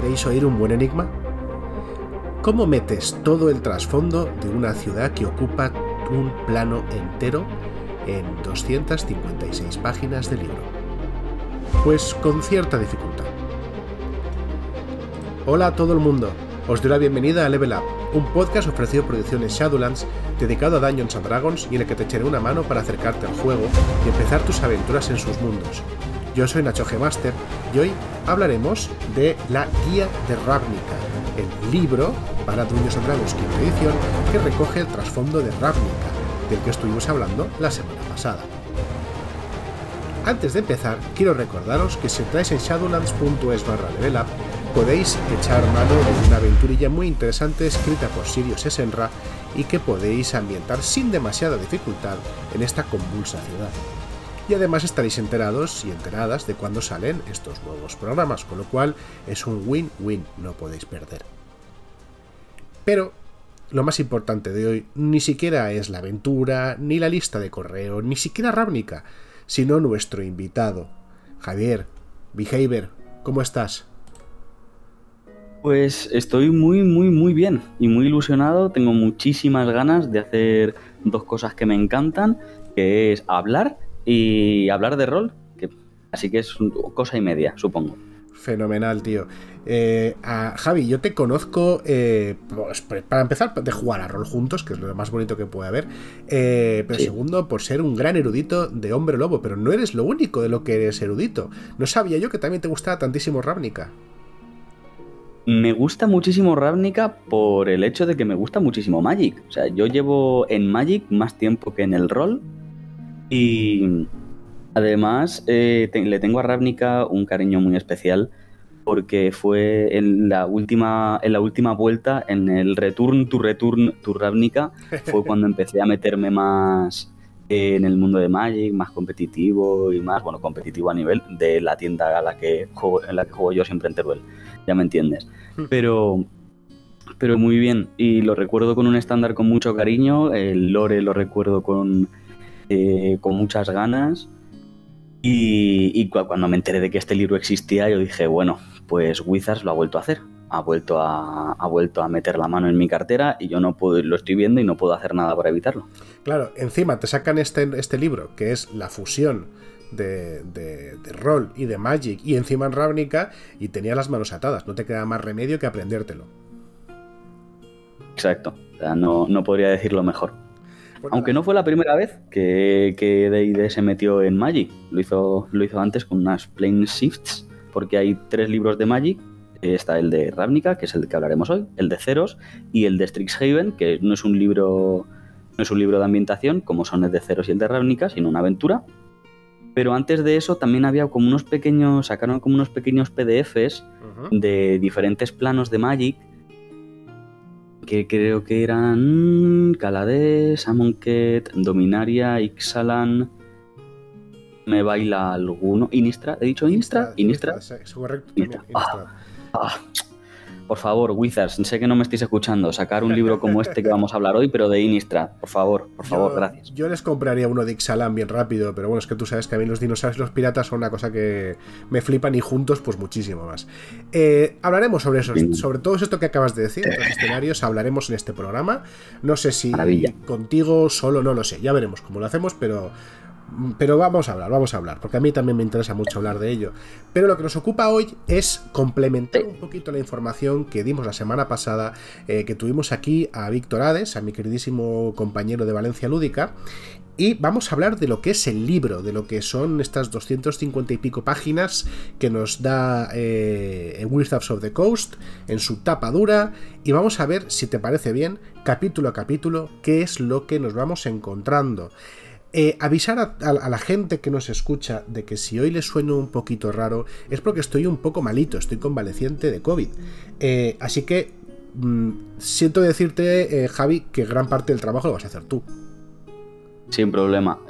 ¿Queréis oír un buen enigma? ¿Cómo metes todo el trasfondo de una ciudad que ocupa un plano entero en 256 páginas de libro? Pues con cierta dificultad. Hola a todo el mundo, os doy la bienvenida a Level Up, un podcast ofrecido por Ediciones Shadowlands dedicado a Dungeons and Dragons y en el que te echaré una mano para acercarte al juego y empezar tus aventuras en sus mundos. Yo soy Nacho G. Master y hoy hablaremos de la Guía de Ravnica, el libro para Dungeons and Dragons quinta edición que recoge el trasfondo de Ravnica, del que estuvimos hablando la semana pasada. Antes de empezar, quiero recordaros que si entráis en shadowlands.es barra level podéis echar mano de una aventurilla muy interesante escrita por Sirius Esenra y que podéis ambientar sin demasiada dificultad en esta convulsa ciudad. Y además estaréis enterados y enteradas de cuándo salen estos nuevos programas, con lo cual es un win-win, no podéis perder. Pero lo más importante de hoy ni siquiera es la aventura, ni la lista de correo, ni siquiera Ravnica, sino nuestro invitado. Javier, Behavior, ¿cómo estás? Pues estoy muy, muy, muy bien y muy ilusionado. Tengo muchísimas ganas de hacer dos cosas que me encantan, que es hablar y hablar de rol. Que, así que es cosa y media, supongo. Fenomenal, tío. Eh, Javi, yo te conozco, eh, pues, para empezar, de jugar a rol juntos, que es lo más bonito que puede haber. Eh, pero segundo, por ser un gran erudito de hombre lobo. Pero no eres lo único de lo que eres erudito. No sabía yo que también te gustaba tantísimo Ravnica. Me gusta muchísimo Ravnica por el hecho de que me gusta muchísimo Magic. O sea, yo llevo en Magic más tiempo que en el rol. Y además le tengo a Ravnica un cariño muy especial porque fue en la última, en la última vuelta, en el Return to Return to Ravnica, fue cuando empecé a meterme más en el mundo de Magic, más competitivo y más, bueno, competitivo a nivel de la tienda a la que juego, en la que juego yo siempre en Teruel, ya me entiendes. Hmm. Pero, pero muy bien, y lo recuerdo con un estándar con mucho cariño, el lore lo recuerdo con, eh, con muchas ganas. Y, y, cuando me enteré de que este libro existía, yo dije, bueno, pues Wizards lo ha vuelto a hacer. Ha vuelto a, ha vuelto a meter la mano en mi cartera y yo no puedo, lo estoy viendo y no puedo hacer nada para evitarlo. Claro, encima te sacan este, este libro, que es la fusión de, de, rol y de Magic, y encima en Ravnica, y tenía las manos atadas. No te queda más remedio que aprendértelo. Exacto, no, no podría decirlo mejor. Aunque no fue la primera vez que, que D&D se metió en Magic, lo hizo, lo hizo antes con unas Plane Shifts porque hay tres libros de Magic. Está el de Ravnica, que es el que hablaremos hoy, el de Ceros y el de Strixhaven, que no es un libro no es un libro de ambientación como son el de Ceros y el de Ravnica, sino una aventura. Pero antes de eso también había como unos pequeños, sacaron como unos pequeños PDFs de diferentes planos de Magic que creo que eran Calades, Amonkhet, Dominaria, Ixalan, me baila alguno. ¿Inistra? ¿He dicho Inistra? ¿Inistra? Correcto. Ah, ah. Por favor, Wizards, sé que no me estáis escuchando. Sacar un libro como este que vamos a hablar hoy, pero de Inistra. Por favor, por favor, gracias. Yo les compraría uno de Ixalan bien rápido, pero bueno, es que tú sabes que a mí los dinosaurios y los piratas son una cosa que me flipan y juntos, pues muchísimo más. Eh, hablaremos sobre eso, sobre todo esto que acabas de decir, los escenarios, hablaremos en este programa. No sé si contigo, solo, no lo sé. Ya veremos cómo lo hacemos, pero pero vamos a hablar, vamos a hablar, porque a mí también me interesa mucho hablar de ello. Pero lo que nos ocupa hoy es complementar un poquito la información que dimos la semana pasada, eh, que tuvimos aquí a Víctor Hades, a mi queridísimo compañero de Valencia Lúdica, y vamos a hablar de lo que es el libro, de lo que son estas 250 y pico páginas que nos da eh, Wizards of the Coast en su tapa dura. Y vamos a ver, si te parece bien, capítulo a capítulo, qué es lo que nos vamos encontrando. Eh, avisar a, la gente que nos escucha de que si hoy les sueno un poquito raro es porque estoy un poco malito, estoy convaleciente de COVID. Eh, así que mm, siento decirte, eh, Javi, que gran parte del trabajo lo vas a hacer tú. Sin problema.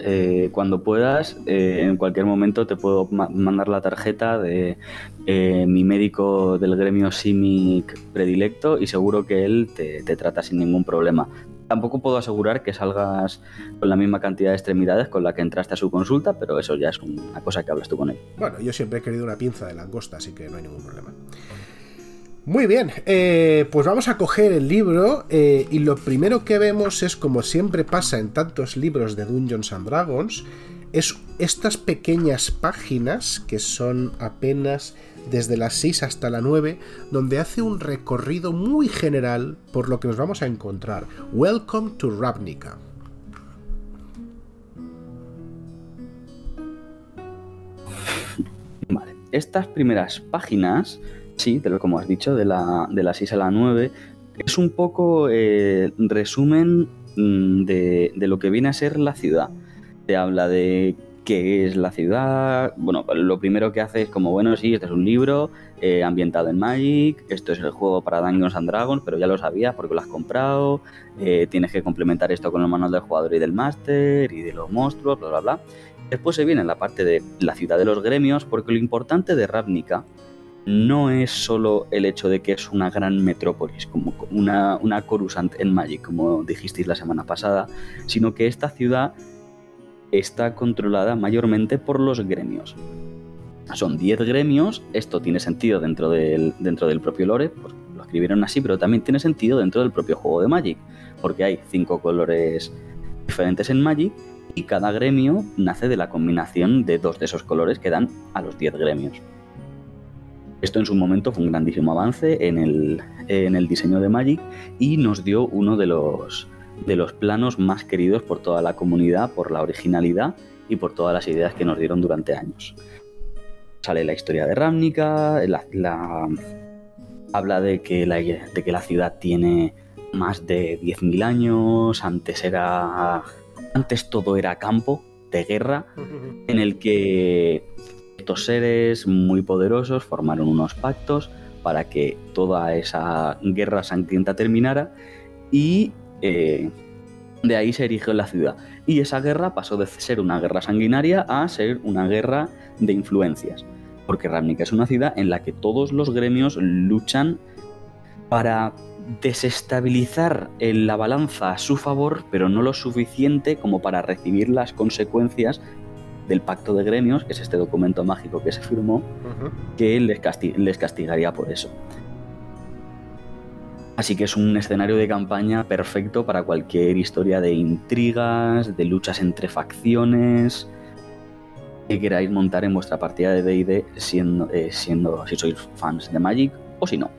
cuando puedas, en cualquier momento te puedo mandar la tarjeta de mi médico del gremio SIMIC predilecto y seguro que él te, te trata sin ningún problema. Tampoco puedo asegurar que salgas con la misma cantidad de extremidades con la que entraste a su consulta, pero eso ya es una cosa que hablas tú con él. Bueno, yo siempre he querido una pinza de langosta, así que no hay ningún problema. Muy bien, eh, pues vamos a coger el libro eh, y lo primero que vemos es, como siempre pasa en tantos libros de Dungeons and Dragons, es estas pequeñas páginas que son apenas desde las 6 hasta la 9, donde hace un recorrido muy general por lo que nos vamos a encontrar. Welcome to Ravnica. Vale, estas primeras páginas, sí, como has dicho, de la, de 6 a la 9, es un poco eh, resumen mm, de, de lo que viene a ser la ciudad. Te habla de qué es la ciudad. Bueno, lo primero que hace es como, bueno, sí, este es un libro eh, ambientado en Magic, esto es el juego para Dungeons and Dragons, pero ya lo sabías porque lo has comprado, eh, tienes que complementar esto con el manual del jugador y del máster y de los monstruos, bla, bla, bla. Después se viene la parte de la ciudad de los gremios, porque lo importante de Ravnica no es solo el hecho de que es una gran metrópolis, como una, una Coruscant en Magic, como dijisteis la semana pasada, sino que esta ciudad está controlada mayormente por los gremios. Son 10 gremios, esto tiene sentido dentro del, dentro del propio lore, pues lo escribieron así, pero también tiene sentido dentro del propio juego de Magic, porque hay 5 colores diferentes en Magic y cada gremio nace de la combinación de dos de esos colores que dan a los 10 gremios. Esto en su momento fue un grandísimo avance en el, en el diseño de Magic y nos dio uno de los, de los planos más queridos por toda la comunidad, por la originalidad y por todas las ideas que nos dieron durante años. Sale la historia de Ravnica, la, habla de que, la, de que la ciudad tiene más de 10.000 años, antes era antes todo era campo de guerra en el que estos seres muy poderosos formaron unos pactos para que toda esa guerra sangrienta terminara y eh, de ahí se erigió la ciudad. Y esa guerra pasó de ser una guerra sanguinaria a ser una guerra de influencias. Porque Ravnica es una ciudad en la que todos los gremios luchan para desestabilizar la balanza a su favor, pero no lo suficiente como para recibir las consecuencias del pacto de gremios, que es este documento mágico que se firmó, que les castigaría por eso. Así que es un escenario de campaña perfecto para cualquier historia de intrigas, de luchas entre facciones que queráis montar en vuestra partida de D&D siendo, eh, siendo si sois fans de Magic o si no.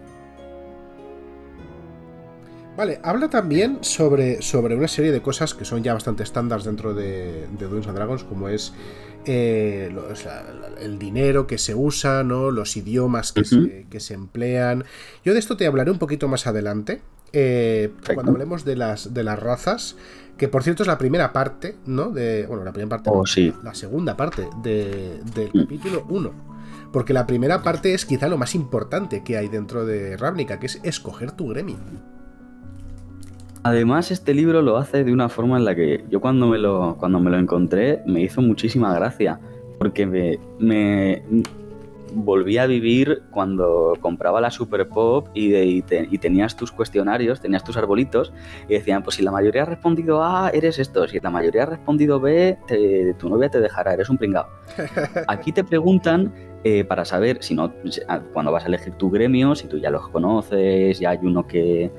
Vale, habla también sobre, sobre una serie de cosas que son ya bastante estándar dentro de, de Dungeons Dragons, como es eh, el dinero que se usa, ¿no? los idiomas que, se, emplean. Yo de esto te hablaré un poquito más adelante, eh, cuando hablemos de las, de las razas, que por cierto es la primera parte, ¿no? De, bueno, la primera parte, oh, sí. la segunda parte del mm. capítulo 1. Porque la primera parte es quizá lo más importante que hay dentro de Ravnica, que es escoger tu gremio. Además, este libro lo hace de una forma en la que yo cuando me lo, cuando me lo encontré me hizo muchísima gracia, porque me, me volví a vivir cuando compraba la Super Pop y, y, tenías tus cuestionarios, tenías tus arbolitos y decían, pues si la mayoría ha respondido A, eres esto, si la mayoría ha respondido B, tu novia te dejará, eres un pringao. Aquí te preguntan eh, para saber si no, cuando vas a elegir tu gremio, si tú ya los conoces, ya hay uno que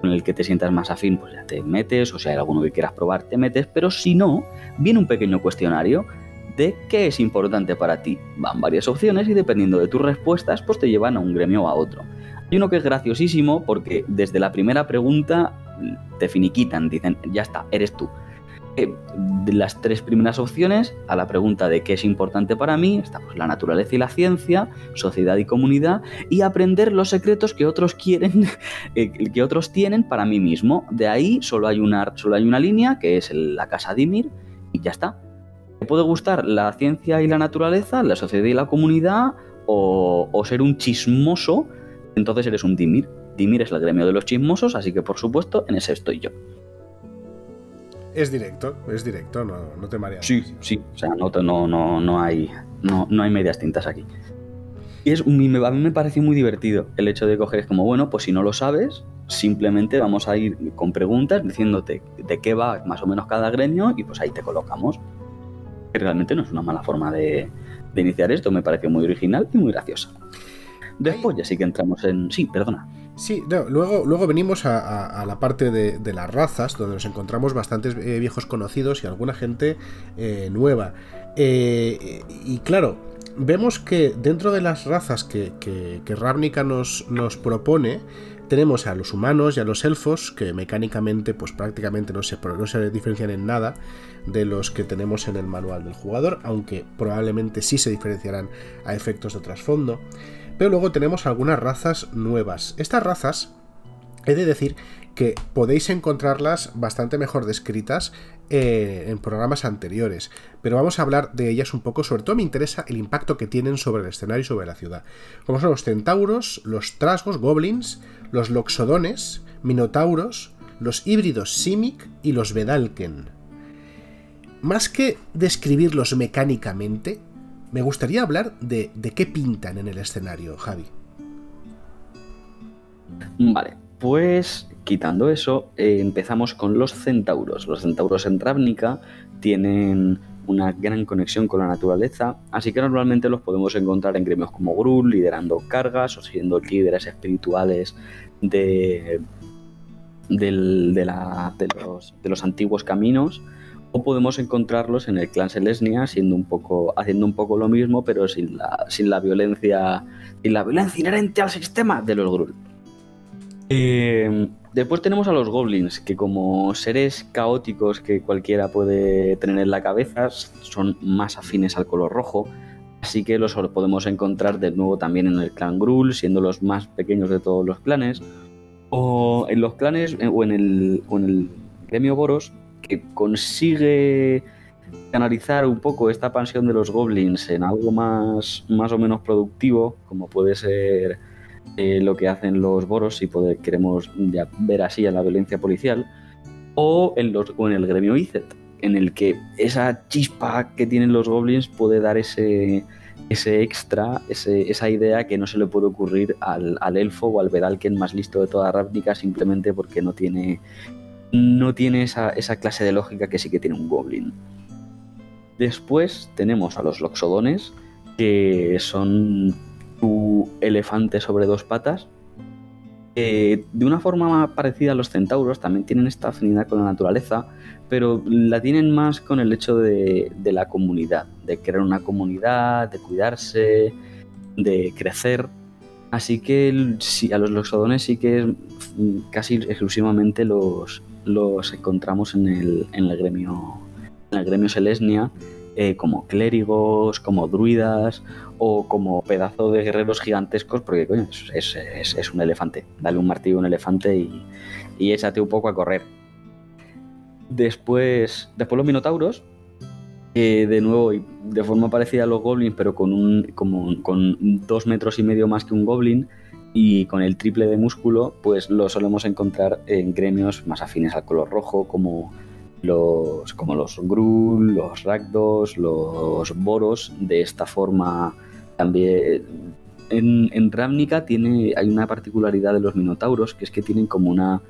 con el que te sientas más afín, pues ya te metes, o si hay alguno que quieras probar, te metes, pero si no, viene un pequeño cuestionario de qué es importante para ti. Van varias opciones y dependiendo de tus respuestas, pues te llevan a un gremio o a otro. Hay uno que es graciosísimo porque desde la primera pregunta te finiquitan, dicen, ya está, eres tú. Eh, las tres primeras opciones, a la pregunta de qué es importante para mí, estamos pues, la naturaleza y la ciencia, sociedad y comunidad, y aprender los secretos que otros quieren, eh, que otros tienen para mí mismo. De ahí solo hay una, solo hay una línea, que es la casa Dimir, y ya está. ¿Te puede gustar la ciencia y la naturaleza, la sociedad y la comunidad, o, o ser un chismoso? Entonces eres un Dimir. Dimir es el gremio de los chismosos, así que por supuesto en ese estoy yo. Es directo, es directo, no, te mareas. Sí, sí, o sea, no, no, no, hay, no, no hay medias tintas aquí. Y es, a mí me parece muy divertido el hecho de coger, es como, bueno, pues si no lo sabes, simplemente vamos a ir con preguntas diciéndote de qué va más o menos cada gremio y pues ahí te colocamos. Que realmente no es una mala forma de, de iniciar esto, me parece muy original y muy graciosa. Después ya sí que entramos en... Sí, perdona. Sí, luego, luego venimos a, la parte de, las razas, donde nos encontramos bastantes eh, viejos conocidos y alguna gente eh, nueva. Eh, y claro, vemos que dentro de las razas que, que, Ravnica nos, nos propone, tenemos a los humanos y a los elfos, que mecánicamente pues prácticamente no se, no se diferencian en nada de los que tenemos en el manual del jugador, aunque probablemente sí se diferenciarán a efectos de trasfondo. Pero luego tenemos algunas razas nuevas. Estas razas, he de decir que podéis encontrarlas bastante mejor descritas eh, en programas anteriores, pero vamos a hablar de ellas un poco, sobre todo me interesa el impacto que tienen sobre el escenario y sobre la ciudad, como son los centauros, los trasgos, goblins, los loxodones, minotauros, los híbridos simic y los vedalken. Más que describirlos mecánicamente, me gustaría hablar de, de qué pintan en el escenario, Javi. Vale, pues quitando eso, eh, empezamos con los centauros. Los centauros en Ravnica tienen una gran conexión con la naturaleza, así que normalmente los podemos encontrar en gremios como Grul, liderando cargas o siendo líderes espirituales de, de, los, de los antiguos caminos o podemos encontrarlos en el clan Selesnia siendo un poco, haciendo un poco lo mismo, pero sin la, sin la violencia, sin la violencia inherente al sistema de los Grul. Eh, después tenemos a los goblins, que como seres caóticos que cualquiera puede tener en la cabeza, son más afines al color rojo. Así que los podemos encontrar de nuevo también en el clan Grul, siendo los más pequeños de todos los clanes. O en los clanes, eh, o en el, o en el gremio Boros, que consigue canalizar un poco esta pasión de los goblins en algo más, más o menos productivo, como puede ser eh, lo que hacen los boros, si queremos ver así a la violencia policial, o en, los, en el gremio ICET, en el que esa chispa que tienen los goblins puede dar ese, ese extra, esa idea que no se le puede ocurrir al, elfo o al Vedalken más listo de toda Ravnica simplemente porque no tiene, no tiene esa, esa, clase de lógica que sí que tiene un goblin. Después tenemos a los loxodones, que son tu elefante sobre dos patas. de una forma parecida a los centauros, también tienen esta afinidad con la naturaleza, pero la tienen más con el hecho de, la comunidad, de crear una comunidad, de cuidarse, de crecer. Así que a los loxodones sí que casi exclusivamente los, los encontramos en el, en el gremio en el gremio Selesnia eh, como clérigos, como druidas o como pedazo de guerreros gigantescos, porque coño, es, un elefante. Dale un martillo a un elefante y, y échate un poco a correr. Después, después los minotauros, de nuevo, de forma parecida a los goblins, pero con, un, como, con dos metros y medio más que un goblin y con el triple de músculo, pues lo solemos encontrar en gremios más afines al color rojo, como los, como los Grul, los Rakdos, los Boros, de esta forma también. En, en Ravnica tiene, hay una particularidad de los Minotauros, que es que tienen como una,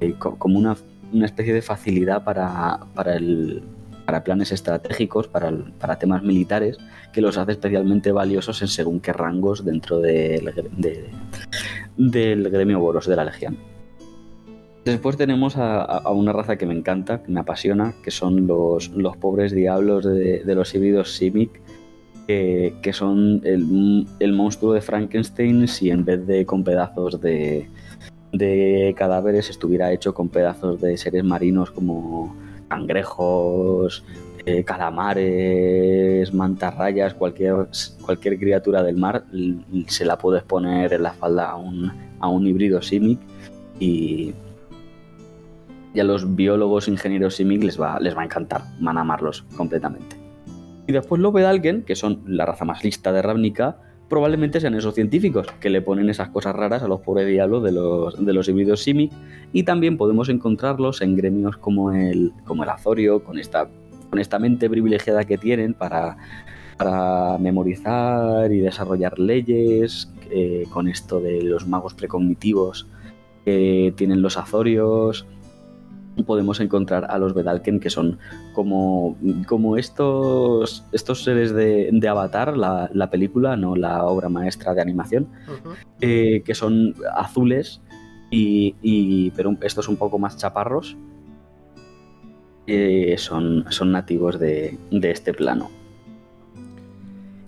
eh, como una, una, especie de facilidad para, para, el, para planes estratégicos, para, para, temas militares, que los hace especialmente valiosos en según qué rangos dentro del, del gremio Boros de la Legión. Después tenemos a, una raza que me encanta, que me apasiona, que son los, los pobres diablos de, los híbridos Simic, que son el, monstruo de Frankenstein si en vez de con pedazos de, cadáveres estuviera hecho con pedazos de seres marinos como cangrejos, eh, calamares, mantarrayas, cualquier, cualquier criatura del mar, se la puedes poner en la falda a un, a un híbrido Simic y y a los biólogos, ingenieros SIMIC les va, les va a encantar, van a amarlos completamente. Y después los Vedalken, que son la raza más lista de Ravnica, probablemente sean esos científicos que le ponen esas cosas raras a los pobres diablos de los, de los híbridos Simic. Y también podemos encontrarlos en gremios como el, como el Azorio, con esta, con esta mente privilegiada que tienen para, para memorizar y desarrollar leyes, eh, con esto de los magos precognitivos que tienen los Azorios podemos encontrar a los Vedalken, que son como, como estos, estos seres de, Avatar, la, película, no la obra maestra de animación, eh, que son azules, y, pero estos un poco más chaparros, eh, son, son nativos de, este plano.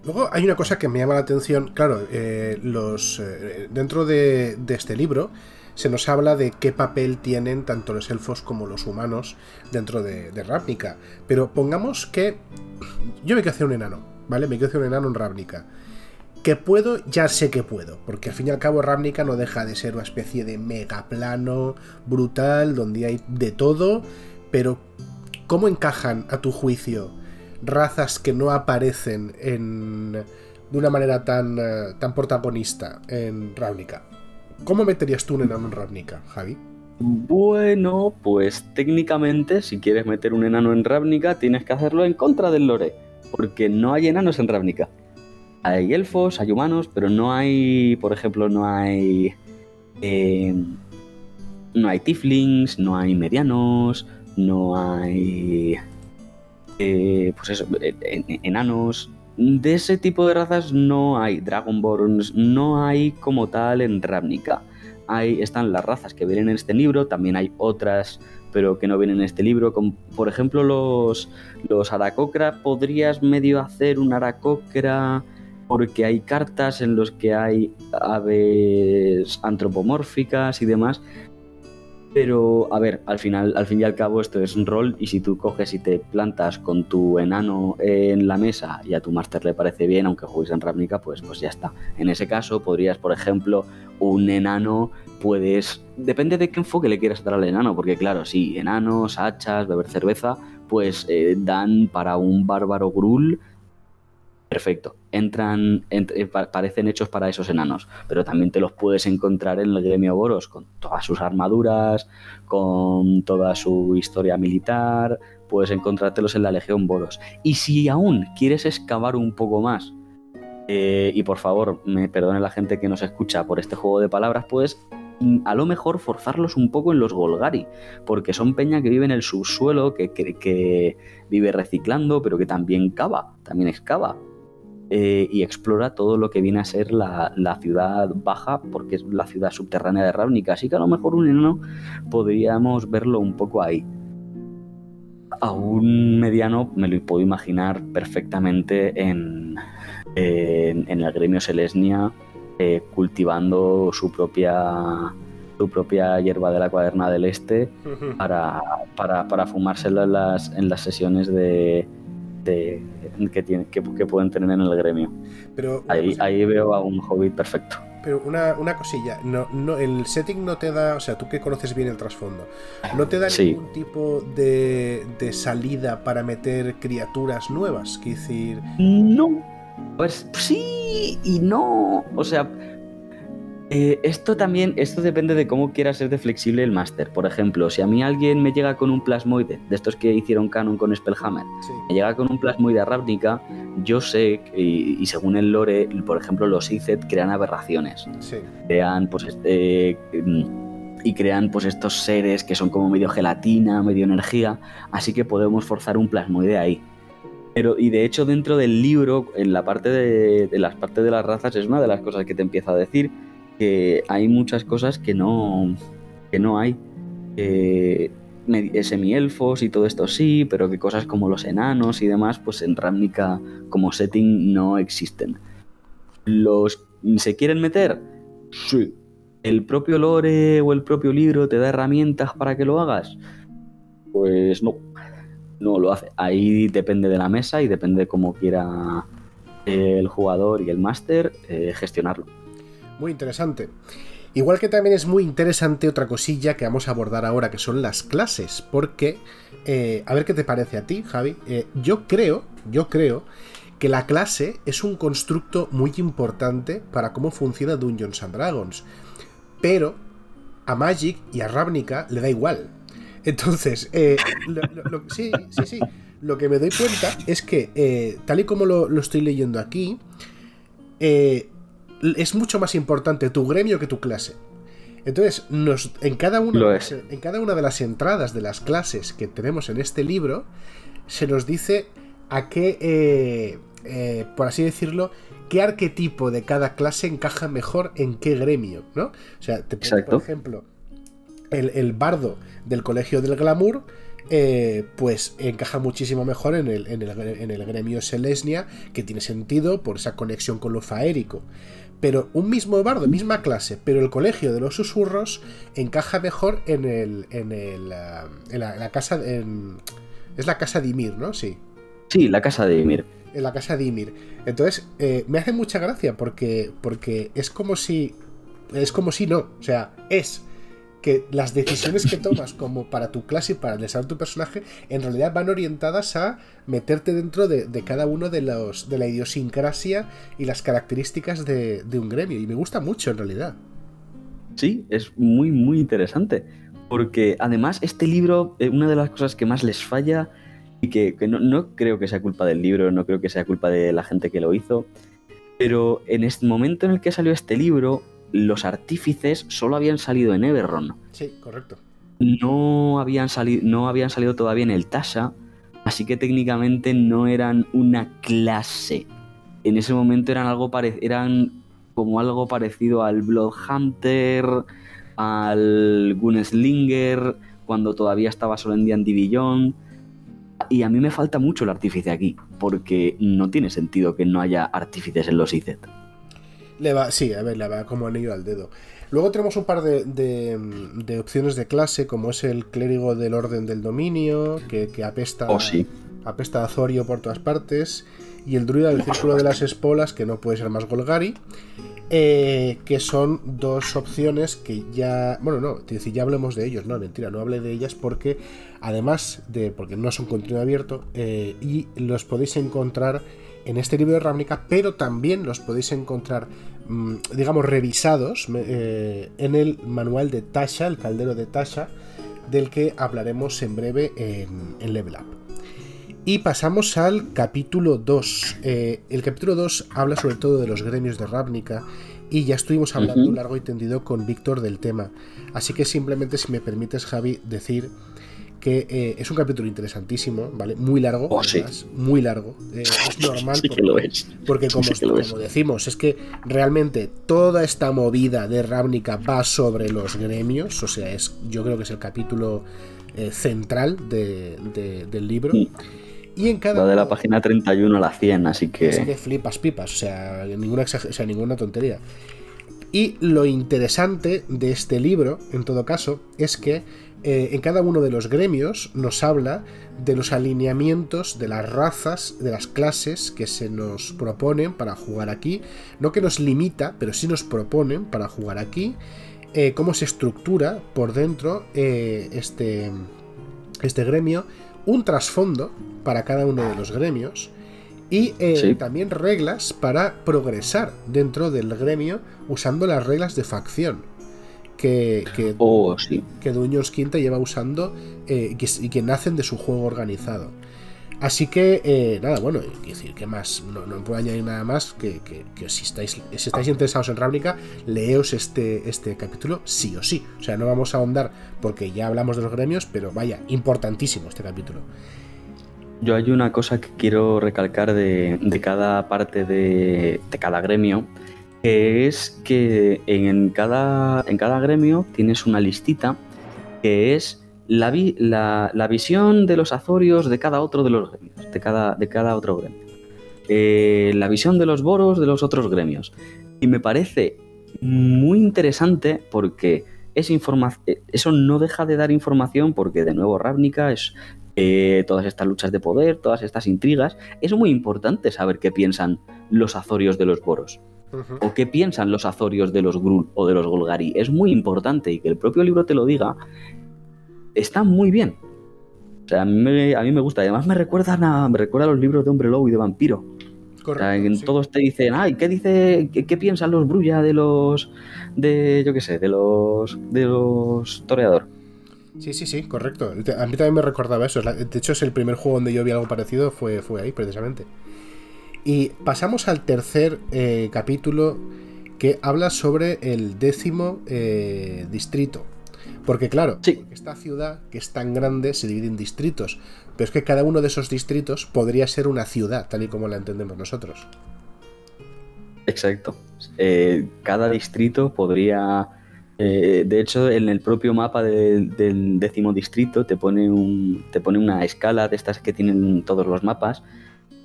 Luego hay una cosa que me llama la atención, claro, eh, los dentro de, de este libro, se nos habla de qué papel tienen tanto los elfos como los humanos dentro de, Ravnica. Pero pongamos que yo me quiero hacer un enano, ¿vale? Me quiero hacer un enano en Ravnica. Que puedo, ya sé que puedo, porque al fin y al cabo Ravnica no deja de ser una especie de megaplano brutal, donde hay de todo, pero ¿cómo encajan a tu juicio razas que no aparecen en, de una manera tan, eh, tan protagonista en Ravnica? ¿Cómo meterías tú un enano en Ravnica, Javi? Bueno, pues técnicamente, si quieres meter un enano en Ravnica, tienes que hacerlo en contra del lore, porque no hay enanos en Ravnica. Hay elfos, hay humanos, pero no hay, por ejemplo, no hay. Eh, no hay tieflings, no hay medianos, no hay. Eh, pues eso, enanos, de ese tipo de razas no hay Dragonborns, no hay como tal en Ravnica. Ahí están las razas que vienen en este libro, también hay otras, pero que no vienen en este libro, por ejemplo los, los Aracocra. Podrías medio hacer un Aracocra porque hay cartas en los que hay aves antropomórficas y demás, pero, a ver, al final, al fin y al cabo, esto es un rol, y si tú coges y te plantas con tu enano en la mesa y a tu máster le parece bien, aunque juegues en Ravnica, pues, pues ya está. En ese caso, podrías, por ejemplo, un enano, puedes. Depende de qué enfoque le quieras dar al enano, porque claro, sí, enanos, hachas, beber cerveza, pues eh, dan para un bárbaro grul perfecto. Entran, eh, parecen hechos para esos enanos, pero también te los puedes encontrar en el gremio Boros con todas sus armaduras, con toda su historia militar, puedes encontrártelos en la Legión Boros. Y si aún quieres excavar un poco más, eh, y por favor, me perdone la gente que nos escucha por este juego de palabras, pues a lo mejor forzarlos un poco en los Golgari, porque son peña que vive en el subsuelo, que, que vive reciclando, pero que también cava, también excava. Eh, y explora todo lo que viene a ser la, ciudad baja, porque es la ciudad subterránea de Ravnica. Así que a lo mejor un enano podríamos verlo un poco ahí. A un mediano me lo puedo imaginar perfectamente en, en, el gremio Selesnia, eh, cultivando su propia su propia hierba de la cuaderna del este para, para, para fumárselo en las, en las sesiones de, que, tiene, que, pueden tener en el gremio. Pero ahí, ahí veo a un hobbit perfecto. Pero una, una, cosilla, no, no, el setting no te da, o sea, tú que conoces bien el trasfondo, ¿no te da ningún tipo de, de, salida para meter criaturas nuevas? Quiero decir... No, pues sí y no, o sea, eh, esto también, esto depende de cómo quiera ser de flexible el máster. Por ejemplo, si a mí alguien me llega con un plasmoide, de estos que hicieron canon con Spellhammer, me llega con un plasmoide a Ravnica, yo sé, y, según el lore, por ejemplo, los Icet crean aberraciones. Crean, pues, este, y crean pues estos seres que son como medio gelatina, medio energía, así que podemos forzar un plasmoide ahí. Pero, y de hecho, dentro del libro, en la parte de, de las partes de las razas, es una de las cosas que te empieza a decir que hay muchas cosas que no, que no hay. Eh, semielfos y todo esto sí, pero que cosas como los enanos y demás, pues en Ravnica como setting no existen. ¿Los se quieren meter? Sí. ¿El propio lore o el propio libro te da herramientas para que lo hagas? Pues no, no lo hace. Ahí depende de la mesa y depende de cómo quiera el jugador y el máster eh, gestionarlo. Muy interesante. Igual que también es muy interesante otra cosilla que vamos a abordar ahora, que son las clases, porque, eh, a ver qué te parece a ti, Javi, eh, yo creo, yo creo que la clase es un constructo muy importante para cómo funciona Dungeons and Dragons, pero a Magic y a Ravnica le da igual. Entonces, eh, sí, sí, sí, lo que me doy cuenta es que, tal y como lo, estoy leyendo aquí, es mucho más importante tu gremio que tu clase. Entonces, nos, en, cada una, en cada una de las entradas de las clases que tenemos en este libro, se nos dice a qué, eh, eh, por así decirlo, qué arquetipo de cada clase encaja mejor en qué gremio, ¿no? O sea, te pongo, por ejemplo, el, bardo del Colegio del Glamour, eh, pues encaja muchísimo mejor en el, en el, en el gremio Selesnia, que tiene sentido por esa conexión con lo faérico pero un mismo bardo, misma clase, pero el colegio de los susurros encaja mejor en el en el eh, en la, casa es la casa de Ymir, ¿no? Sí. Sí, la casa de Ymir. En la casa de Ymir. Entonces, eh, me hace mucha gracia porque porque es como si es como si no, o sea, es que las decisiones que tomas como para tu clase y para desarrollar tu personaje en realidad van orientadas a meterte dentro de, cada uno de los de la idiosincrasia y las características de, un gremio y me gusta mucho en realidad. Sí, es muy muy interesante porque además este libro, eh, una de las cosas que más les falla y que, no, no creo que sea culpa del libro, no creo que sea culpa de la gente que lo hizo, pero en este momento en el que salió este libro, los artífices solo habían salido en Everron. Sí, correcto. No habían, salido, no habían salido todavía en el Tasha, así que técnicamente no eran una clase. En ese momento eran algo eran como algo parecido al Bloodhunter, al Gunslinger, cuando todavía estaba solo en D&D Beyond. Y a mí me falta mucho el artífice aquí, porque no tiene sentido que no haya artífices en los IZ. Le va, sí, a ver, le va como anillo al dedo. Luego tenemos un par de, de, opciones de clase, como es el clérigo del orden del dominio, que, apesta, oh, sí. apesta a Azorio por todas partes, y el druida del círculo de las espolas, que no puede ser más Golgari, eh, que son dos opciones que ya. Bueno, no, decir, ya hablemos de ellos, no, mentira, no hable de ellas porque, además de. porque no son contenido abierto, eh, y los podéis encontrar en este libro de Ravnica, pero también los podéis encontrar, mm, digamos, revisados eh, en el manual de Tasha, el caldero de Tasha, del que hablaremos en breve en, Level Up. Y pasamos al capítulo 2. Eh, el capítulo 2 habla sobre todo de los gremios de Ravnica y ya estuvimos hablando largo y tendido con Víctor del tema. Así que simplemente si me permites, Javi, decir que eh, es un capítulo interesantísimo, ¿vale? Muy largo, oh, muy largo. Eh, es normal porque, como, decimos, es que realmente toda esta movida de Ravnica va sobre los gremios, o sea, es yo creo que es el capítulo eh, central del libro. Y en cada. Va de la página 31 a la 100, así que. Es que flipas pipas, o sea, ninguna, o sea, ninguna tontería. Y lo interesante de este libro, en todo caso, es que eh, en cada uno de los gremios nos habla de los alineamientos de las razas, de las clases que se nos proponen para jugar aquí. No que nos limita, pero sí nos proponen para jugar aquí. Eh, cómo se estructura por dentro eh, este, este gremio. Un trasfondo para cada uno de los gremios. Y también reglas para progresar dentro del gremio usando las reglas de facción que, que, oh, sí. que Quinta lleva usando eh, y, que, nacen de su juego organizado. Así que, eh, nada, bueno, decir, que más? No, no, puedo añadir nada más que, si, estáis, si estáis interesados en Ravnica, leeos este, este capítulo sí o sí. O sea, no vamos a ahondar porque ya hablamos de los gremios, pero vaya, importantísimo este capítulo. Yo hay una cosa que quiero recalcar de, de cada parte de, de cada gremio, que es que en cada, en cada gremio tienes una listita que es la, la, visión de los azorios de cada otro de los gremios, de cada, de cada otro gremio. Eh, la visión de los boros de los otros gremios. Y me parece muy interesante porque es eh, eso no deja de dar información porque de nuevo Ravnica es eh, todas estas luchas de poder, todas estas intrigas. Es muy importante saber qué piensan los azorios de los boros o qué piensan los azorios de los Grul o de los Golgari. Es muy importante y que el propio libro te lo diga. Está muy bien. O sea, a mí me, gusta. Además me recuerdan a, me recuerda a los libros de Hombre Lobo y de Vampiro. Correcto, en todos te dicen, ay, ¿qué dice, qué, piensan los Brulla de los, de, yo qué sé, de los, de los Toreador? Sí, sí, sí, correcto. A mí también me recordaba eso. De hecho, es el primer juego donde yo vi algo parecido, fue, fue ahí, precisamente. Y pasamos al tercer eh, capítulo que habla sobre el décimo eh, distrito. Porque claro, esta ciudad que es tan grande se divide en distritos, pero es que cada uno de esos distritos podría ser una ciudad, tal y como la entendemos nosotros. Exacto. Eh, cada distrito podría... Eh, de hecho, en el propio mapa del décimo distrito te pone, un, te pone una escala de estas que tienen todos los mapas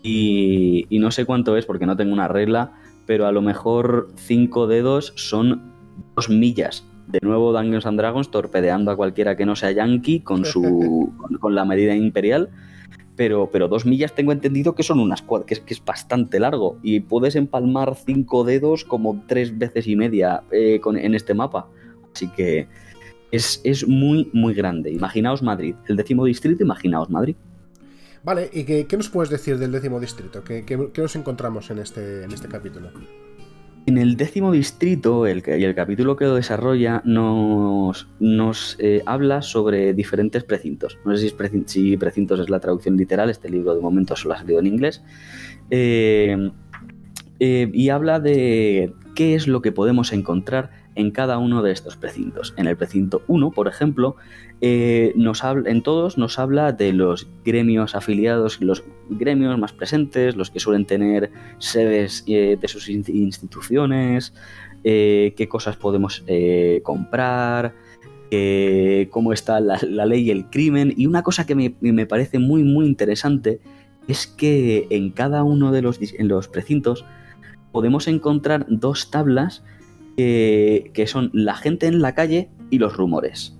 y, y no sé cuánto es porque no tengo una regla, pero a lo mejor cinco dedos son dos millas de nuevo Dungeons and Dragons torpedeando a cualquiera que no sea yankee con su con, la medida imperial. Pero, pero dos millas tengo entendido que son unas que es, que es bastante largo y puedes empalmar cinco dedos como tres veces y media eh, en este mapa. Así que es, muy, muy grande. Imaginaos Madrid, el décimo distrito, imaginaos Madrid. Vale, ¿y qué, nos puedes decir del décimo distrito? ¿Qué, nos encontramos en este, en este capítulo? En el décimo distrito, y el capítulo que lo desarrolla, nos, nos eh, habla sobre diferentes precintos. No sé si, precintos es la traducción literal, este libro de momento solo ha salido en inglés. Eh, eh, y habla de qué es lo que podemos encontrar en cada uno de estos precintos. En el precinto 1, por ejemplo, eh, nos habla, en todos nos habla de los gremios afiliados, los gremios más presentes, los que suelen tener sedes eh, de sus instituciones, eh, qué cosas podemos comprar, cómo está la, ley y el crimen. Y una cosa que me, parece muy, muy interesante es que en cada uno de los, en los precintos podemos encontrar dos tablas que son la gente en la calle y los rumores.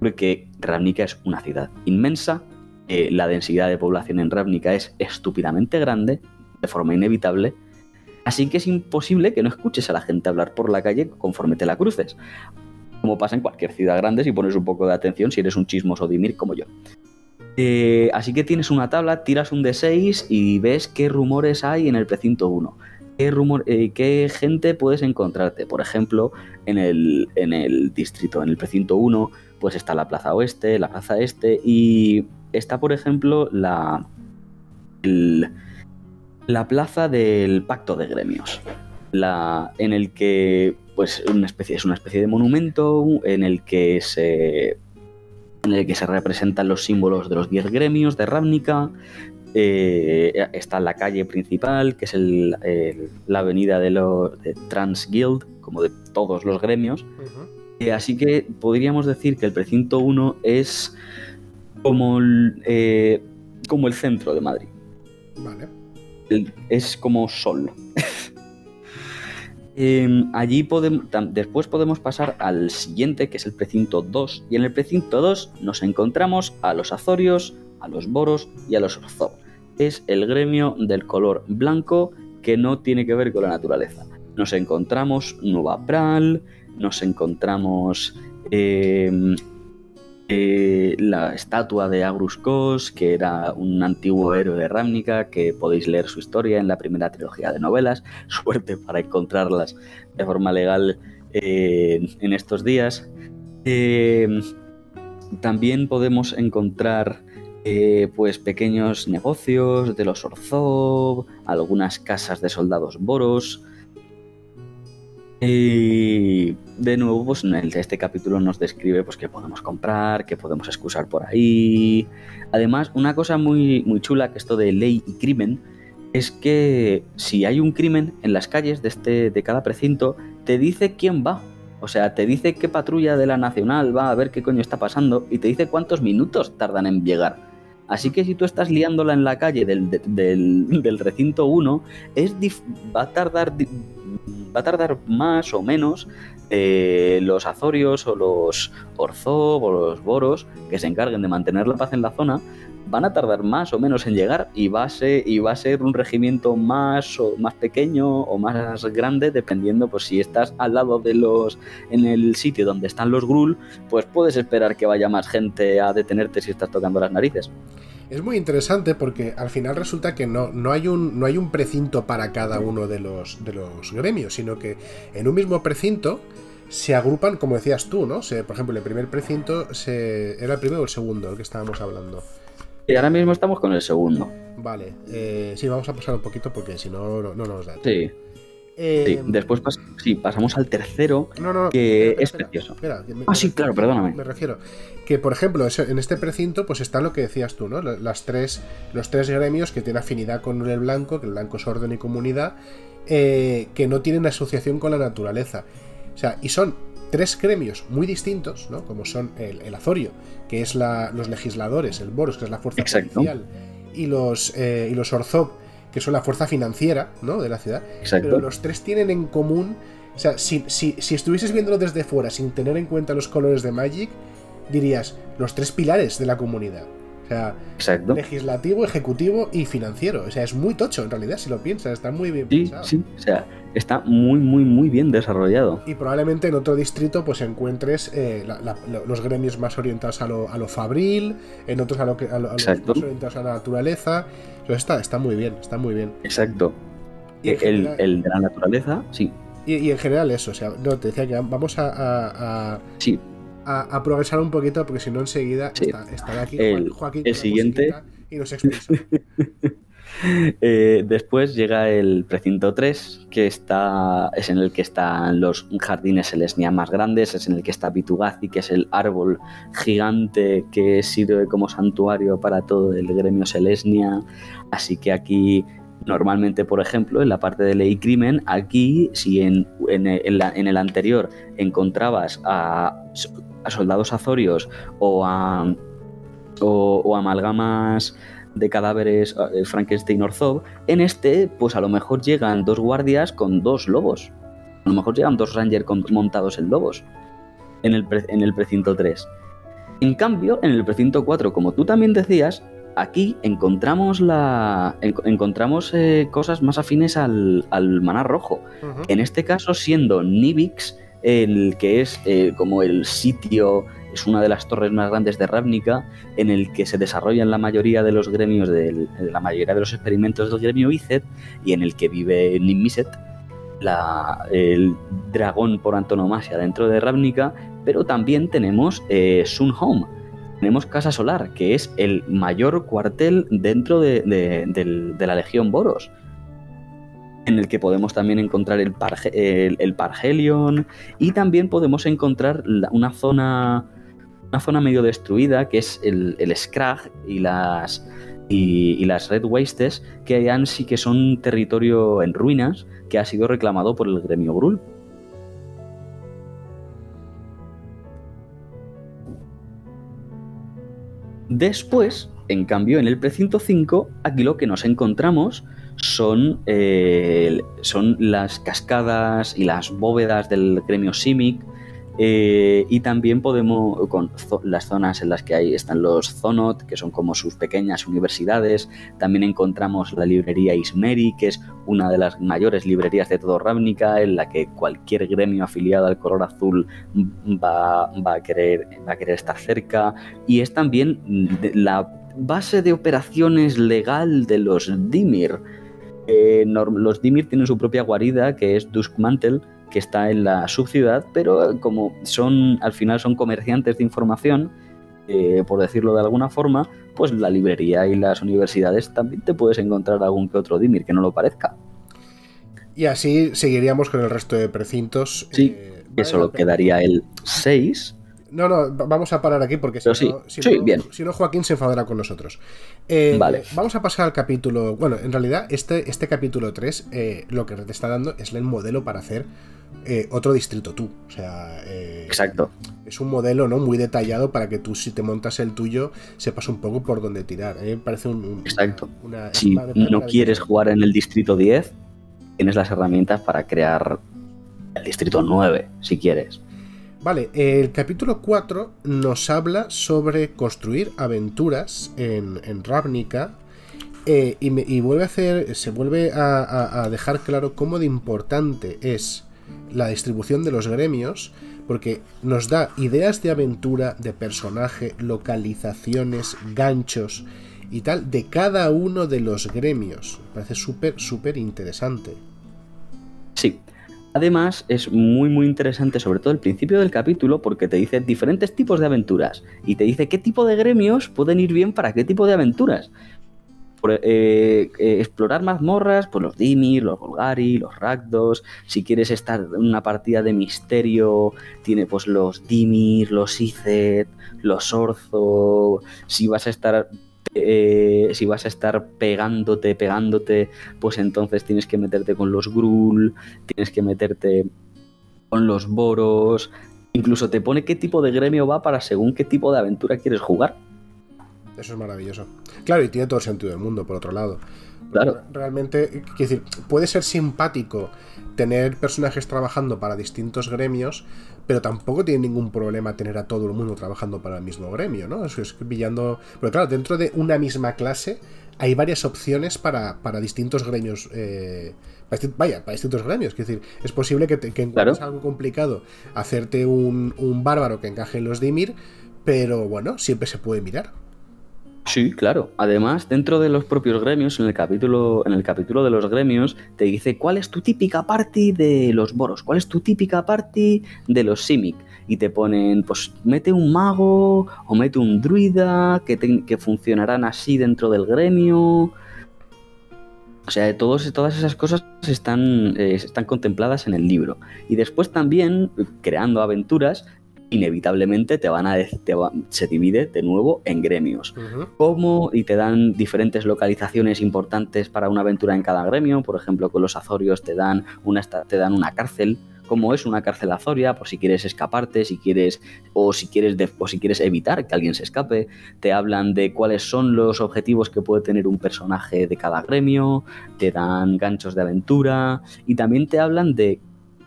Porque Ravnica es una ciudad inmensa, eh, la densidad de población en Ravnica es estúpidamente grande, de forma inevitable, así que es imposible que no escuches a la gente hablar por la calle conforme te la cruces. Como pasa en cualquier ciudad grande si pones un poco de atención si eres un chismoso dimir como yo. Eh, así que tienes una tabla, tiras un D6 y ves qué rumores hay en el precinto 1 qué, rumor, eh, qué gente puedes encontrarte. Por ejemplo, en el, en el distrito, en el precinto 1, pues está la plaza oeste, la plaza este y está, por ejemplo, la, la plaza del pacto de gremios. La, en el que pues una especie, es una especie de monumento en el que se en el que se representan los símbolos de los 10 gremios de Ravnica, eh, está la calle principal, que es la avenida de, lo, Trans Guild, como de todos los gremios. Así que podríamos decir que el precinto 1 es como el, eh, como el centro de Madrid. Vale. es como Sol. Em, allí podemos, después podemos pasar al siguiente, que es el precinto 2. Y en el precinto 2 nos encontramos a los azorios, a los boros y a los orzov. Es el gremio del color blanco que no tiene que ver con la naturaleza. Nos encontramos Nueva Pral, nos encontramos em, eh, la estatua de Agrus Kos, que era un antiguo héroe de Ravnica, que podéis leer su historia en la primera trilogía de novelas. Suerte para encontrarlas de forma legal eh, en estos días. Em, también podemos encontrar eh, pues pequeños negocios de los Orzov, algunas casas de soldados boros. Y de nuevo, pues en este capítulo nos describe pues qué podemos comprar, qué podemos excusar por ahí. Además, una cosa muy, muy chula que esto de ley y crimen es que si hay un crimen en las calles de, este, de cada precinto, te dice quién va. O sea, te dice qué patrulla de la Nacional va a ver qué coño está pasando y te dice cuántos minutos tardan en llegar. Así que si tú estás liándola en la calle del, recinto 1, es va, a tardar, más o menos eh, los azorios o los orzov o los boros que se encarguen de mantener la paz en la zona van a tardar más o menos en llegar y va a ser, y va a ser un regimiento más o más pequeño o más grande dependiendo pues si estás al lado de los en el sitio donde están los grul pues puedes esperar que vaya más gente a detenerte si estás tocando las narices es muy interesante porque al final resulta que no, no, hay, un, no hay un precinto para cada uno de los, de los gremios, sino que en un mismo precinto se agrupan, como decías tú, ¿no? por ejemplo, el primer precinto se, era el primero o el segundo, el que estábamos hablando. Y ahora mismo estamos con el segundo. Vale, eh, sí, vamos a pasar un poquito porque si no, no, nos da. Sí. Sí, después sí, pasamos al tercero, que es precioso. ah, sí, claro, perdóname. Me refiero que, por ejemplo, en este precinto, pues está lo que decías tú, ¿no? Las tres, los tres gremios que tienen afinidad con el blanco, que el blanco es orden y comunidad, eh, que no tienen asociación con la naturaleza. O sea, y son tres gremios muy distintos, ¿no? Como son el, Azorio, que es la, los legisladores, el Boros, que es la fuerza policial, y los, eh, y los Orzov, que son la fuerza financiera ¿no? de la ciudad. Pero los tres tienen en común. O sea, si, si, si estuvieses viéndolo desde fuera sin tener en cuenta los colores de Magic, dirías los tres pilares de la comunidad. O sea, legislativo, ejecutivo y financiero. O sea, es muy tocho en realidad, si lo piensas, está muy bien sí, pensado. Sí, o sea, está muy, muy, muy bien desarrollado. Y probablemente en otro distrito pues encuentres eh, los gremios más orientados a lo, a lo fabril, en otros a, lo que, a, los más orientados a la naturaleza. está, está muy bien, está muy bien. Exacto. el, el, de la naturaleza, sí. Y, en general eso, o sea, no, te decía que vamos a, a, sí. A, progresar un poquito porque si no enseguida estará aquí el, Joaquín el siguiente y nos expresa. Eh, después llega el precinto 3, que está, es en el que están los jardines Selesnia más grandes, es en el que está Bitugazi, que es el árbol gigante que sirve como santuario para todo el gremio Selesnia. Así que aquí Normalmente, por ejemplo, en la parte de ley y crimen, aquí, si en, en, el anterior encontrabas a, soldados azorios o a, o amalgamas de cadáveres eh, Frankenstein Orzov, en este, pues a lo mejor llegan dos guardias con dos lobos. A lo mejor llegan dos Rangers montados en lobos en el, en el precinto 3. En cambio, en el precinto 4, como tú también decías, aquí encontramos la encontramos eh, cosas más afines al, al maná rojo. En este caso, siendo Nibix el que es eh, como el sitio es una de las torres más grandes de Ravnica, en el que se desarrollan la mayoría de los gremios, de la mayoría de los experimentos del gremio Icet, y en el que vive Nimmiset, el dragón por antonomasia dentro de Ravnica, pero también tenemos eh, Sun Home, tenemos Casa Solar, que es el mayor cuartel dentro de, la Legión Boros en el que podemos también encontrar el, el, Pargelion y también podemos encontrar una zona una zona medio destruida que es el, el Scrag y las, y, las Red Wastes, que han sí que son territorio en ruinas que ha sido reclamado por el gremio Grul. Después, en cambio, en el precinto 5, aquí lo que nos encontramos son, eh, son las cascadas y las bóvedas del gremio Simic, eh, y también podemos, con las zonas en las que hay, están los Zonot, que son como sus pequeñas universidades. También encontramos la librería Ismeri, que es una de las mayores librerías de todo Ravnica, en la que cualquier gremio afiliado al color azul va, a, querer, va a querer estar cerca. Y es también la base de operaciones legal de los Dimir. Eh, los Dimir tienen su propia guarida, que es Duskmantel, que está en la subciudad, pero como son al final son comerciantes de información, eh, por decirlo de alguna forma, pues la librería y las universidades también te puedes encontrar algún que otro Dimir que no lo parezca. Y así seguiríamos con el resto de precintos. Sí, eh, que solo quedaría el 6. No, no, vamos a parar aquí porque si, no, si, bien. si, no, Joaquín se enfadará con nosotros. Eh, vale. Vamos a pasar al capítulo. Bueno, en realidad, este, este capítulo 3 lo que te está dando es el modelo para hacer eh, otro distrito tú. O sea, eh, exacto. Es un modelo ¿no? muy detallado para que tú, si te montas el tuyo, sepas un poco por dónde tirar. ¿eh? Parece un. exacto. si no quieres jugar en el distrito 10, tienes las herramientas para crear el distrito 9, si quieres. Vale, el capítulo 4 nos habla sobre construir aventuras en, Ravnica. y, vuelve a hacer, se vuelve a, dejar claro cómo de importante es la distribución de los gremios, porque nos da ideas de aventura, de personaje, localizaciones, ganchos y tal de cada uno de los gremios. parece súper, súper interesante. Sí. Además, es muy muy interesante, sobre todo el principio del capítulo, porque te dice diferentes tipos de aventuras y te dice qué tipo de gremios pueden ir bien para qué tipo de aventuras. eh, eh, explorar mazmorras, pues los Dimir, los Golgari, los Rakdos. Si quieres estar en una partida de misterio, tiene pues los Dimir, los Icet, los Orzo. Si vas a estar eh, si vas a estar pegándote, pegándote, pues entonces tienes que meterte con los Grul, tienes que meterte con los Boros, incluso te pone qué tipo de gremio va para según qué tipo de aventura quieres jugar. Eso es maravilloso. Claro, y tiene todo el sentido del mundo, por otro lado. Claro. Realmente, quiero decir, puede ser simpático tener personajes trabajando para distintos gremios, pero tampoco tiene ningún problema tener a todo el mundo trabajando para el mismo gremio, ¿no? Eso es pillando. Pero claro, dentro de una misma clase hay varias opciones para, distintos gremios. Eh, vaya, para distintos gremios. Es decir, es posible que, te, que encuentres algo complicado hacerte un, un bárbaro que encaje en los Dimir, pero bueno, siempre se puede mirar. Sí, claro. Además, dentro de los propios gremios, en el capítulo, en el capítulo de los gremios, te dice cuál es tu típica party de los boros, cuál es tu típica party de los simic. Y te ponen, pues mete un mago o mete un druida que, que funcionarán así dentro del gremio. O sea, todos, todas esas cosas están, eh, están contempladas en el libro. Y después también, creando aventuras, inevitablemente te van a se divide de nuevo en gremios. ¿Cómo? Y te dan diferentes localizaciones importantes para una aventura en cada gremio. Por ejemplo, con los azorios te dan una, te dan una cárcel. Como es una cárcel azoria, por si quieres escaparte, si quieres, o si quieres, o si quieres evitar que alguien se escape. Te hablan de cuáles son los objetivos que puede tener un personaje de cada gremio. Te dan ganchos de aventura. Y también te hablan de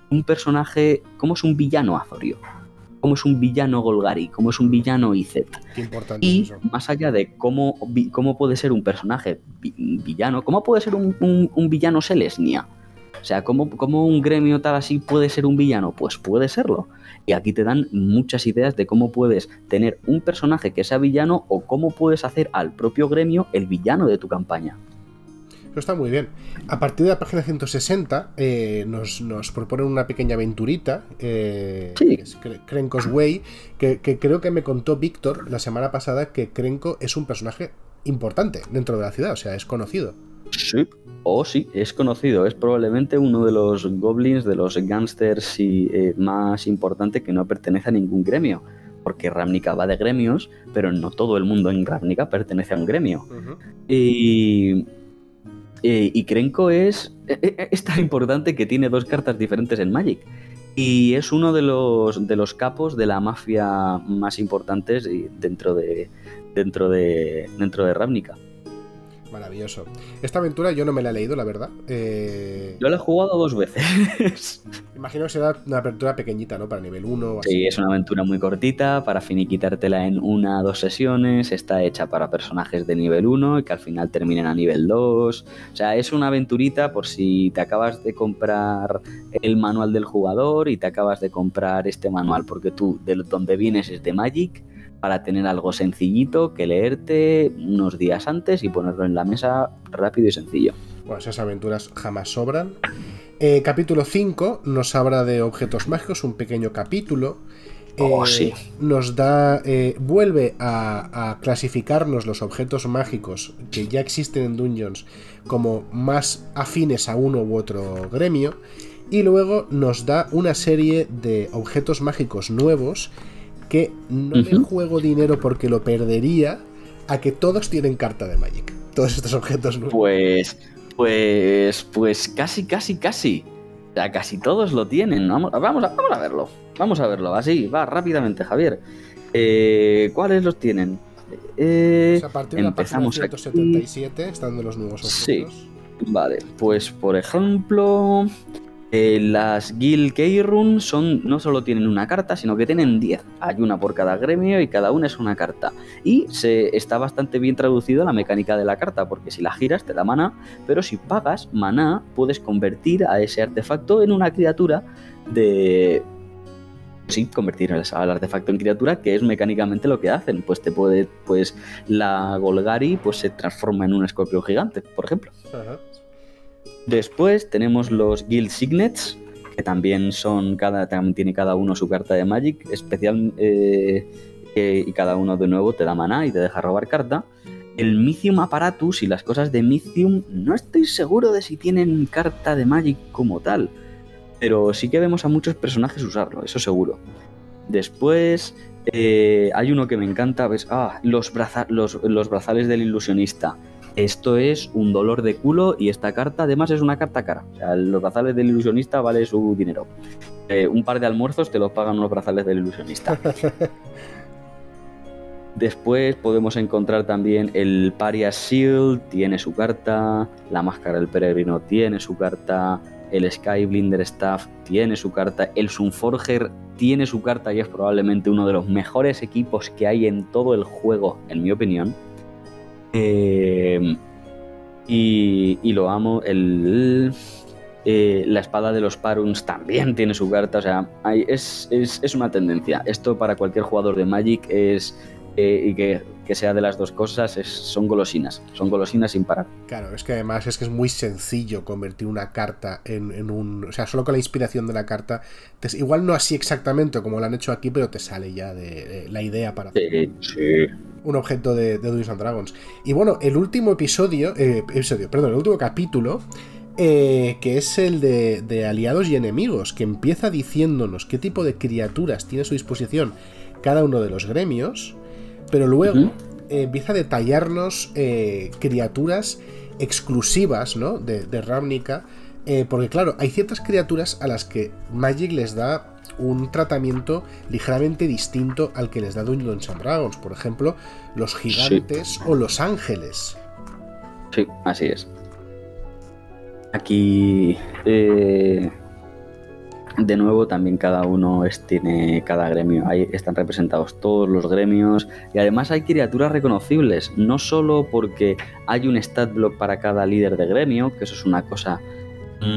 un personaje, cómo es un villano azorio cómo es un villano Golgari, cómo es un villano Izet. y más allá de cómo, cómo puede ser un personaje villano, cómo puede ser un, villano Selesnia. O sea, ¿cómo, ¿cómo, un gremio tal así puede ser un villano? Pues puede serlo. Y aquí te dan muchas ideas de cómo puedes tener un personaje que sea villano o cómo puedes hacer al propio gremio el villano de tu campaña. Eso está muy bien. A partir de la página 160 eh, nos, nos, proponen una pequeña aventurita, eh, sí. es Krenko's Way, que, creo que me contó Víctor la semana pasada que Krenko es un personaje importante dentro de la ciudad, o sea, es conocido. Sí, oh, sí, es conocido. Es probablemente uno de los goblins, de los gangsters y, eh, más importante que no pertenece a ningún gremio. Porque Ravnica va de gremios, pero no todo el mundo en Ravnica pertenece a un gremio. Y eh, y Krenko es, e, e, es tan importante que tiene dos cartas diferentes en Magic. Y es uno de los, de los capos de la mafia más importantes dentro de, dentro de, dentro de Ravnica. Maravilloso. Esta aventura yo no me la he leído, la verdad. Eh... Yo la he jugado dos veces. Imagino que será una aventura pequeñita, ¿no? Para nivel 1 Sí, es una aventura muy cortita, para finiquitártela en una o dos sesiones. Está hecha para personajes de nivel 1 y que al final terminen a nivel 2. O sea, es una aventurita por si te acabas de comprar el manual del jugador y te acabas de comprar este manual porque tú de donde vienes es de Magic para tener algo sencillito que leerte unos días antes y ponerlo en la mesa rápido y sencillo. Bueno, esas aventuras jamás sobran. Eh, capítulo 5 nos habla de objetos mágicos, un pequeño capítulo. Oh, sí. Nos da. Eh, vuelve a, a, clasificarnos los objetos mágicos que ya existen en Dungeons como más afines a uno u otro gremio. Y luego nos da una serie de objetos mágicos nuevos que no le juego dinero porque lo perdería a que todos tienen carta de Magic. Todos estos objetos nuevos. Pues, pues, pues casi, casi, casi. O sea, casi todos lo tienen. Vamos, vamos, a, vamos a verlo. Vamos a verlo. Así, va rápidamente, Javier. Eh, ¿Cuáles los tienen? Eh, pues a partir de empezamos la 177 están de los nuevos objetos. Sí. Vale, pues por ejemplo, eh, las Guild Keirun son, no solo tienen una carta, sino que tienen 10. Hay una por cada gremio y cada una es una carta. Y se está bastante bien traducido la mecánica de la carta, porque si la giras te da maná, pero si pagas maná puedes convertir a ese artefacto en una criatura de... Sí, convertir al artefacto en criatura, que es mecánicamente lo que hacen. Pues te puede, pues la Golgari pues se transforma en un escorpión gigante, por ejemplo. Después tenemos los Guild Signets, que también son cada también tiene cada uno su carta de Magic especial eh, y cada uno de nuevo te da maná y te deja robar carta. El Mythium Apparatus y las cosas de Mythium no estoy seguro de si tienen carta de Magic como tal, pero sí que vemos a muchos personajes usarlo, eso seguro. Después eh, hay uno que me encanta, ¿ves? Ah, los, los, brazales del ilusionista. Esto es un dolor de culo y esta carta además es una carta cara. O sea, los brazales del ilusionista vale su dinero. Eh, un par de almuerzos te los pagan los brazales del ilusionista. Después podemos encontrar también el Paria Shield, tiene su carta, la Máscara del Peregrino tiene su carta, el Skyblinder Staff tiene su carta, el Sunforger tiene su carta y es probablemente uno de los mejores equipos que hay en todo el juego, en mi opinión. Eh, y, lo amo. El, eh, la espada de los Paruns también tiene su carta. O sea, es, es, una tendencia. Esto para cualquier jugador de Magic es eh, y que, sea de las dos cosas son golosinas, son golosinas sin parar. Claro, es que además es que es muy sencillo convertir una carta en, un... O sea, solo con la inspiración de la carta, igual no así exactamente como lo han hecho aquí, pero te sale ya de, la idea para... Un objeto de, de Dungeons and Dragons. Y bueno, el último episodio, eh, episodio, perdón, el último capítulo eh, que es el de, de, aliados y enemigos, que empieza diciéndonos qué tipo de criaturas tiene a su disposición cada uno de los gremios pero luego eh, empieza a detallarnos eh, criaturas exclusivas ¿no? de, de Ravnica. Eh, porque claro, hay ciertas criaturas a las que Magic les da un tratamiento ligeramente distinto al que les da Dungeons and Dragons. Por ejemplo, los gigantes o los ángeles. Sí, así es. Aquí de nuevo, también cada uno tiene cada gremio. Ahí están representados todos los gremios y además hay criaturas reconocibles, no solo porque hay un stat block para cada líder de gremio, que eso es una cosa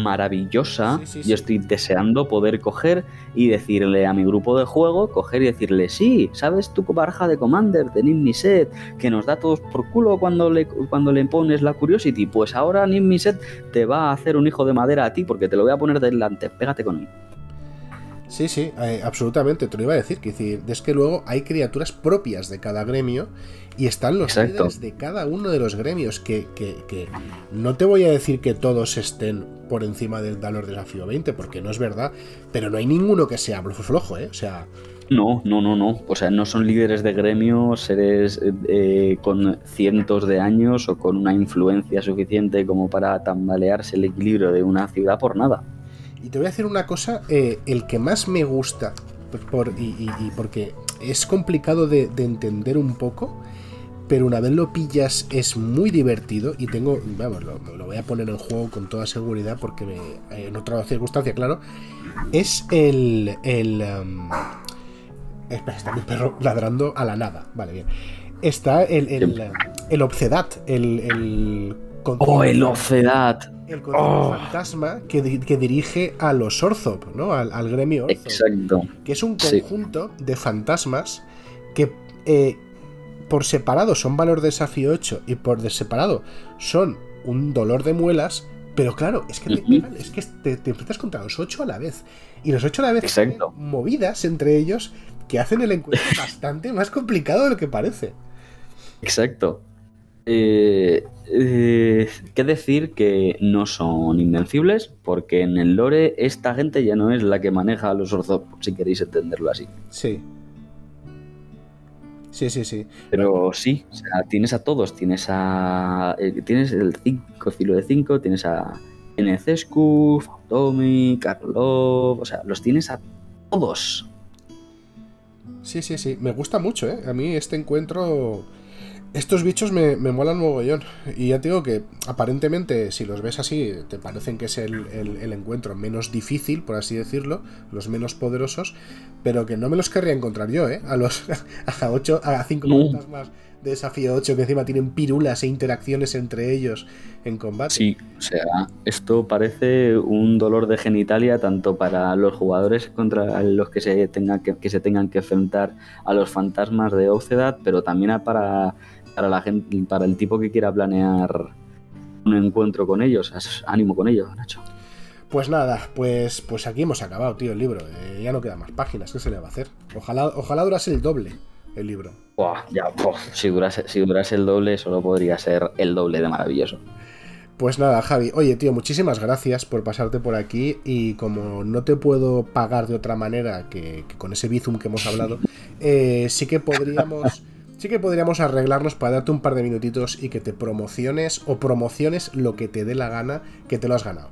maravillosa. Yo estoy deseando poder coger y decirle a mi grupo de juego, coger y decirle, sí, ¿sabes tu baraja de Commander de Nimmiset que nos da todos por culo cuando le, cuando le pones la Curiosity? Pues ahora Nimmiset te va a hacer un hijo de madera a ti porque te lo voy a poner delante, pégate con él. Sí, sí, eh, absolutamente, te lo iba a decir. Que decir, es que luego hay criaturas propias de cada gremio y están los líderes de cada uno de los gremios. Que, que, no te voy a decir que todos estén por encima del valor desafío 20, porque no es verdad, pero no hay ninguno que sea flojo, ¿eh? O sea. No, no, no, no. O sea, no son líderes de gremios, seres eh, con cientos de años o con una influencia suficiente como para tambalearse el equilibrio de una ciudad por nada. Y te voy a decir una cosa, eh, el que más me gusta, por, y, porque es complicado de, entender un poco, pero una vez lo pillas es muy divertido y tengo, vamos, lo, voy a poner en juego con toda seguridad porque me, en otra circunstancia, claro, es el... el um, espera, está mi perro ladrando a la nada, vale, bien. Está el, el, el Obcedat, el... el oh, el Obcedat el oh. fantasma que, dirige a los Orzop, ¿no? Al, gremio Exacto. Que es un conjunto de fantasmas que eh, por separado son valor de desafío 8 y por separado son un dolor de muelas. Pero claro, es que, te, es que te, enfrentas contra los 8 a la vez. Y los 8 a la vez Exacto. movidas entre ellos que hacen el encuentro bastante más complicado de lo que parece. Exacto. Eh, eh, ¿Qué decir que no son invencibles? Porque en el lore esta gente ya no es la que maneja a los Orzhov, si queréis entenderlo así. Sí. Sí, sí, sí. Pero sí, tienes a todos. Tienes a. Eh, tienes el 5, filo de 5, tienes a Enecescu, Fautomi, Karlov. O sea, los tienes a todos. Sí, sí, sí. Me gusta mucho, ¿eh? A mí este encuentro estos bichos me, me molan mogollón. Y ya te digo que aparentemente, si los ves así, te parecen que es el, encuentro menos difícil, por así decirlo, los menos poderosos, pero que no me los querría encontrar yo, ¿eh? A los a 8, a 5 más de desafío 8, que encima tienen pirulas e interacciones entre ellos en combate. Sí, o sea, esto parece un dolor de genitalia tanto para los jugadores contra los que se tengan que, que se tengan que enfrentar a los fantasmas de Ocedad, pero también para para la gente, para el tipo que quiera planear un encuentro con ellos. Ánimo con ellos, Nacho. Pues nada, pues, pues aquí hemos acabado, tío, el libro. Eh, ya no quedan más páginas, ¿qué se le va a hacer? Ojalá, ojalá durase el doble. el libro. ya, si, durase, si durase el doble, solo podría ser el doble de maravilloso. Pues nada, Javi. Oye, tío, muchísimas gracias por pasarte por aquí. Y como no te puedo pagar de otra manera que, con ese Bizum que hemos hablado, eh, sí que podríamos. Sí que podríamos arreglarnos para darte un par de minutitos y que te promociones o promociones lo que te dé la gana que te lo has ganado.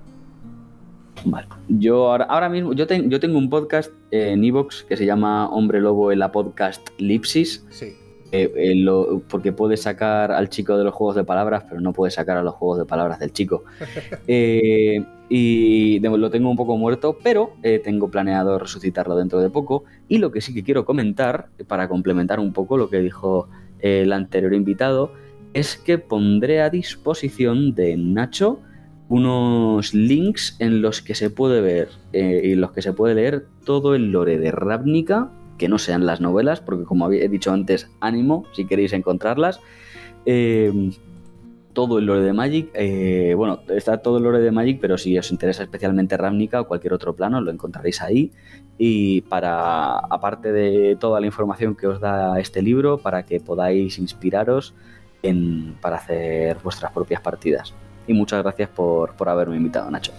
Vale. Yo ahora, ahora mismo, yo, yo tengo un podcast en Evox que se llama Hombre Lobo en la podcast Lipsis. Sí. Eh, eh, porque puede sacar al chico de los juegos de palabras, pero no puede sacar a los juegos de palabras del chico. Eh, y lo tengo un poco muerto, pero tengo planeado resucitarlo dentro de poco. Y lo que sí que quiero comentar, para complementar un poco lo que dijo el anterior invitado, es que pondré a disposición de Nacho unos links en los que se puede ver y en los que se puede leer todo el lore de Ravnica que no sean las novelas, porque como he dicho antes, ánimo si queréis encontrarlas. Eh, todo el lore de Magic, eh, bueno, está todo el lore de Magic, pero si os interesa especialmente Ravnica o cualquier otro plano, lo encontraréis ahí. Y para, aparte de toda la información que os da este libro, para que podáis inspiraros en, para hacer vuestras propias partidas. Y muchas gracias por, por haberme invitado, Nacho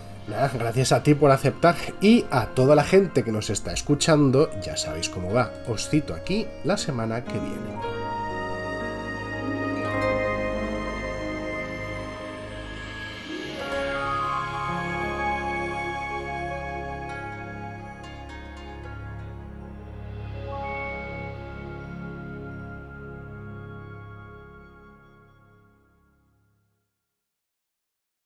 gracias a ti por aceptar y a toda la gente que nos está escuchando, ya sabéis cómo va. Os cito aquí la semana que viene.